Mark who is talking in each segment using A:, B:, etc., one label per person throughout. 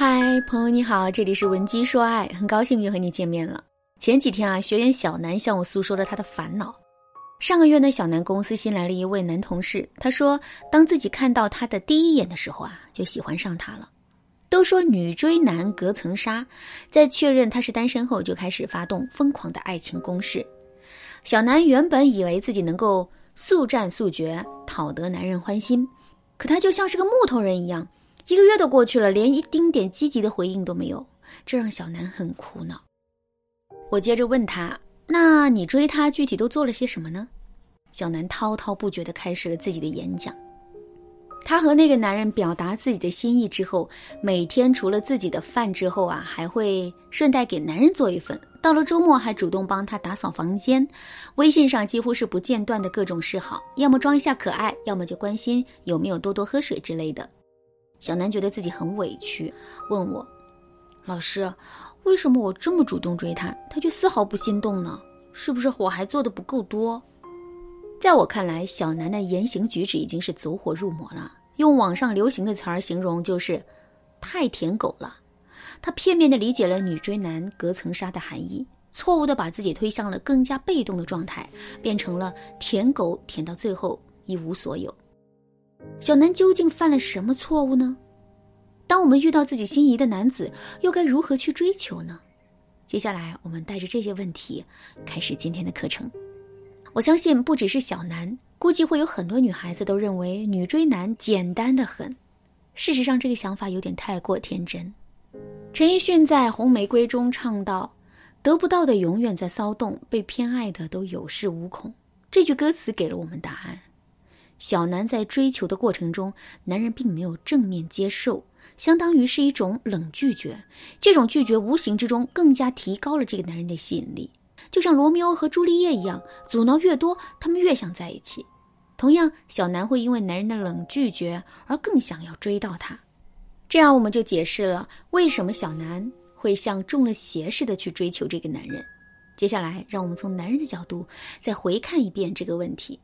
A: 嗨，朋友你好，这里是文姬说爱，很高兴又和你见面了。前几天啊，学员小南向我诉说了他的烦恼。上个月呢，小南公司新来了一位男同事，他说，当自己看到他的第一眼的时候啊，就喜欢上他了。都说女追男隔层纱，在确认他是单身后，就开始发动疯狂的爱情攻势。小南原本以为自己能够速战速决，讨得男人欢心，可他就像是个木头人一样。一个月都过去了，连一丁点积极的回应都没有，这让小南很苦恼。我接着问他：“那你追他具体都做了些什么呢？”小南滔滔不绝地开始了自己的演讲。他和那个男人表达自己的心意之后，每天除了自己的饭之后啊，还会顺带给男人做一份。到了周末还主动帮他打扫房间。微信上几乎是不间断的各种示好，要么装一下可爱，要么就关心有没有多多喝水之类的。小南觉得自己很委屈，问我：“老师，为什么我这么主动追他，他却丝毫不心动呢？是不是我还做的不够多？”在我看来，小南的言行举止已经是走火入魔了。用网上流行的词儿形容，就是太舔狗了。他片面的理解了“女追男隔层纱”的含义，错误的把自己推向了更加被动的状态，变成了舔狗，舔到最后一无所有。小南究竟犯了什么错误呢？当我们遇到自己心仪的男子，又该如何去追求呢？接下来，我们带着这些问题开始今天的课程。我相信，不只是小南，估计会有很多女孩子都认为女追男简单的很。事实上，这个想法有点太过天真。陈奕迅在《红玫瑰》中唱道：“得不到的永远在骚动，被偏爱的都有恃无恐。”这句歌词给了我们答案。小南在追求的过程中，男人并没有正面接受，相当于是一种冷拒绝。这种拒绝无形之中更加提高了这个男人的吸引力，就像罗密欧和朱丽叶一样，阻挠越多，他们越想在一起。同样，小南会因为男人的冷拒绝而更想要追到他。这样，我们就解释了为什么小南会像中了邪似的去追求这个男人。接下来，让我们从男人的角度再回看一遍这个问题。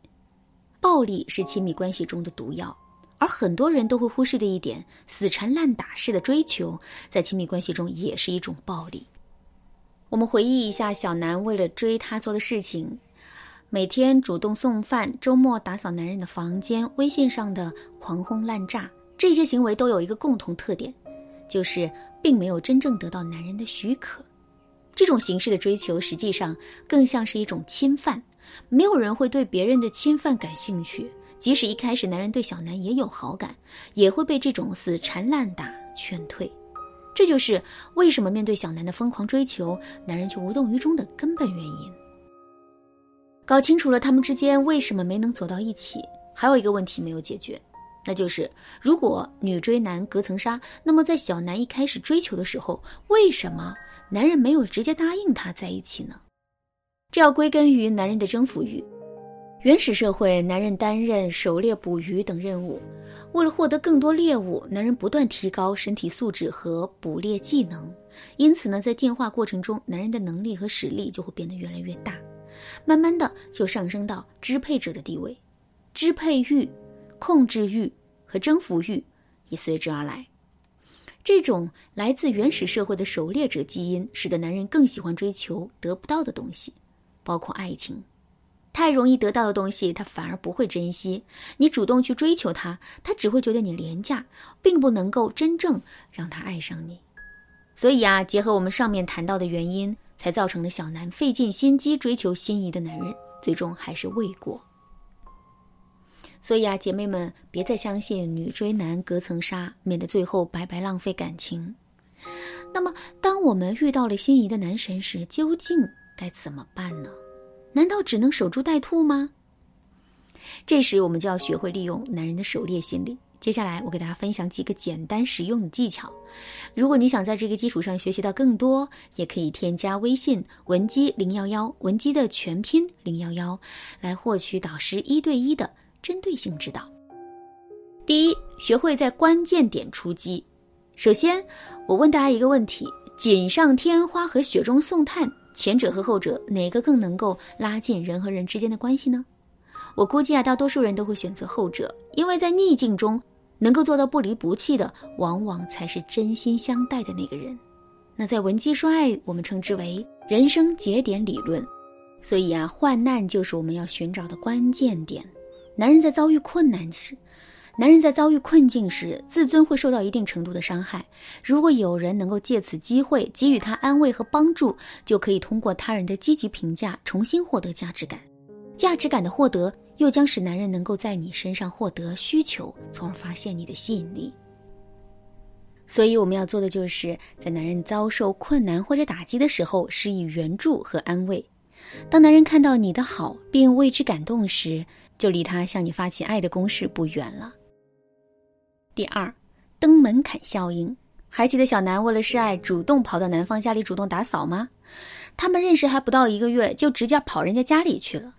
A: 暴力是亲密关系中的毒药，而很多人都会忽视的一点，死缠烂打式的追求，在亲密关系中也是一种暴力。我们回忆一下小南为了追她做的事情：每天主动送饭，周末打扫男人的房间，微信上的狂轰滥炸，这些行为都有一个共同特点，就是并没有真正得到男人的许可。这种形式的追求，实际上更像是一种侵犯。没有人会对别人的侵犯感兴趣，即使一开始男人对小南也有好感，也会被这种死缠烂打劝退。这就是为什么面对小南的疯狂追求，男人却无动于衷的根本原因。搞清楚了他们之间为什么没能走到一起，还有一个问题没有解决，那就是如果女追男隔层纱，那么在小南一开始追求的时候，为什么男人没有直接答应他在一起呢？这要归根于男人的征服欲。原始社会，男人担任狩猎、捕鱼等任务，为了获得更多猎物，男人不断提高身体素质和捕猎技能。因此呢，在进化过程中，男人的能力和实力就会变得越来越大，慢慢的就上升到支配者的地位，支配欲、控制欲和征服欲也随之而来。这种来自原始社会的狩猎者基因，使得男人更喜欢追求得不到的东西。包括爱情，太容易得到的东西，他反而不会珍惜。你主动去追求他，他只会觉得你廉价，并不能够真正让他爱上你。所以啊，结合我们上面谈到的原因，才造成了小南费尽心机追求心仪的男人，最终还是未果。所以啊，姐妹们，别再相信女追男隔层纱，免得最后白白浪费感情。那么，当我们遇到了心仪的男神时，究竟？该怎么办呢？难道只能守株待兔吗？这时我们就要学会利用男人的狩猎心理。接下来我给大家分享几个简单实用的技巧。如果你想在这个基础上学习到更多，也可以添加微信文姬零幺幺，文姬的全拼零幺幺，来获取导师一对一的针对性指导。第一，学会在关键点出击。首先，我问大家一个问题：锦上添花和雪中送炭。前者和后者哪个更能够拉近人和人之间的关系呢？我估计啊，大多数人都会选择后者，因为在逆境中，能够做到不离不弃的，往往才是真心相待的那个人。那在文姬说爱，我们称之为人生节点理论。所以啊，患难就是我们要寻找的关键点。男人在遭遇困难时，男人在遭遇困境时，自尊会受到一定程度的伤害。如果有人能够借此机会给予他安慰和帮助，就可以通过他人的积极评价重新获得价值感。价值感的获得，又将使男人能够在你身上获得需求，从而发现你的吸引力。所以，我们要做的就是在男人遭受困难或者打击的时候，施以援助和安慰。当男人看到你的好并为之感动时，就离他向你发起爱的攻势不远了。第二，登门槛效应。还记得小南为了示爱，主动跑到男方家里主动打扫吗？他们认识还不到一个月，就直接跑人家家里去了。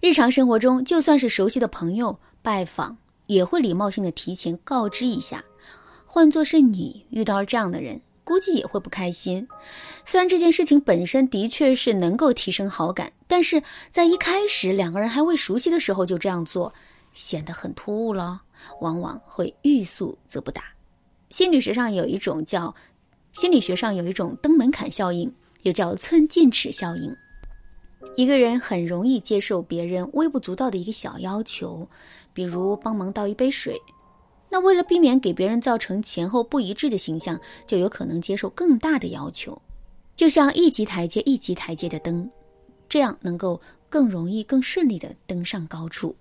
A: 日常生活中，就算是熟悉的朋友拜访，也会礼貌性的提前告知一下。换作是你遇到了这样的人，估计也会不开心。虽然这件事情本身的确是能够提升好感，但是在一开始两个人还未熟悉的时候就这样做，显得很突兀了。往往会欲速则不达。心理学上有一种叫心理学上有一种登门槛效应，又叫寸进尺效应。一个人很容易接受别人微不足道的一个小要求，比如帮忙倒一杯水。那为了避免给别人造成前后不一致的形象，就有可能接受更大的要求，就像一级台阶一级台阶的登，这样能够更容易、更顺利的登上高处。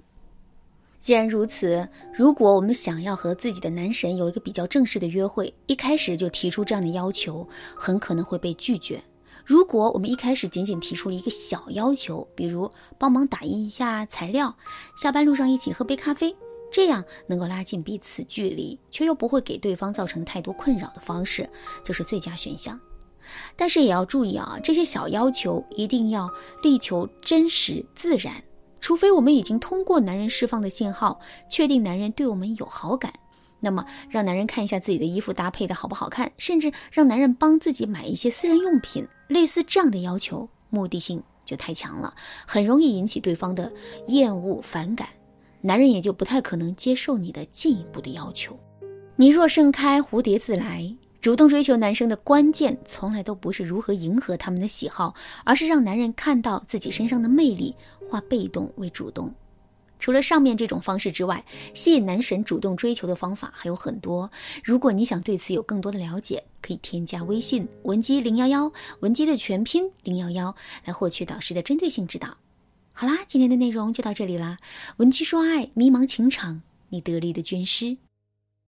A: 既然如此，如果我们想要和自己的男神有一个比较正式的约会，一开始就提出这样的要求，很可能会被拒绝。如果我们一开始仅仅提出了一个小要求，比如帮忙打印一下材料，下班路上一起喝杯咖啡，这样能够拉近彼此距离，却又不会给对方造成太多困扰的方式，就是最佳选项。但是也要注意啊，这些小要求一定要力求真实自然。除非我们已经通过男人释放的信号，确定男人对我们有好感，那么让男人看一下自己的衣服搭配的好不好看，甚至让男人帮自己买一些私人用品，类似这样的要求，目的性就太强了，很容易引起对方的厌恶反感，男人也就不太可能接受你的进一步的要求。你若盛开，蝴蝶自来。主动追求男生的关键，从来都不是如何迎合他们的喜好，而是让男人看到自己身上的魅力，化被动为主动。除了上面这种方式之外，吸引男神主动追求的方法还有很多。如果你想对此有更多的了解，可以添加微信文姬零幺幺，文姬的全拼零幺幺，来获取导师的针对性指导。好啦，今天的内容就到这里啦。文姬说爱，迷茫情场，你得力的军师。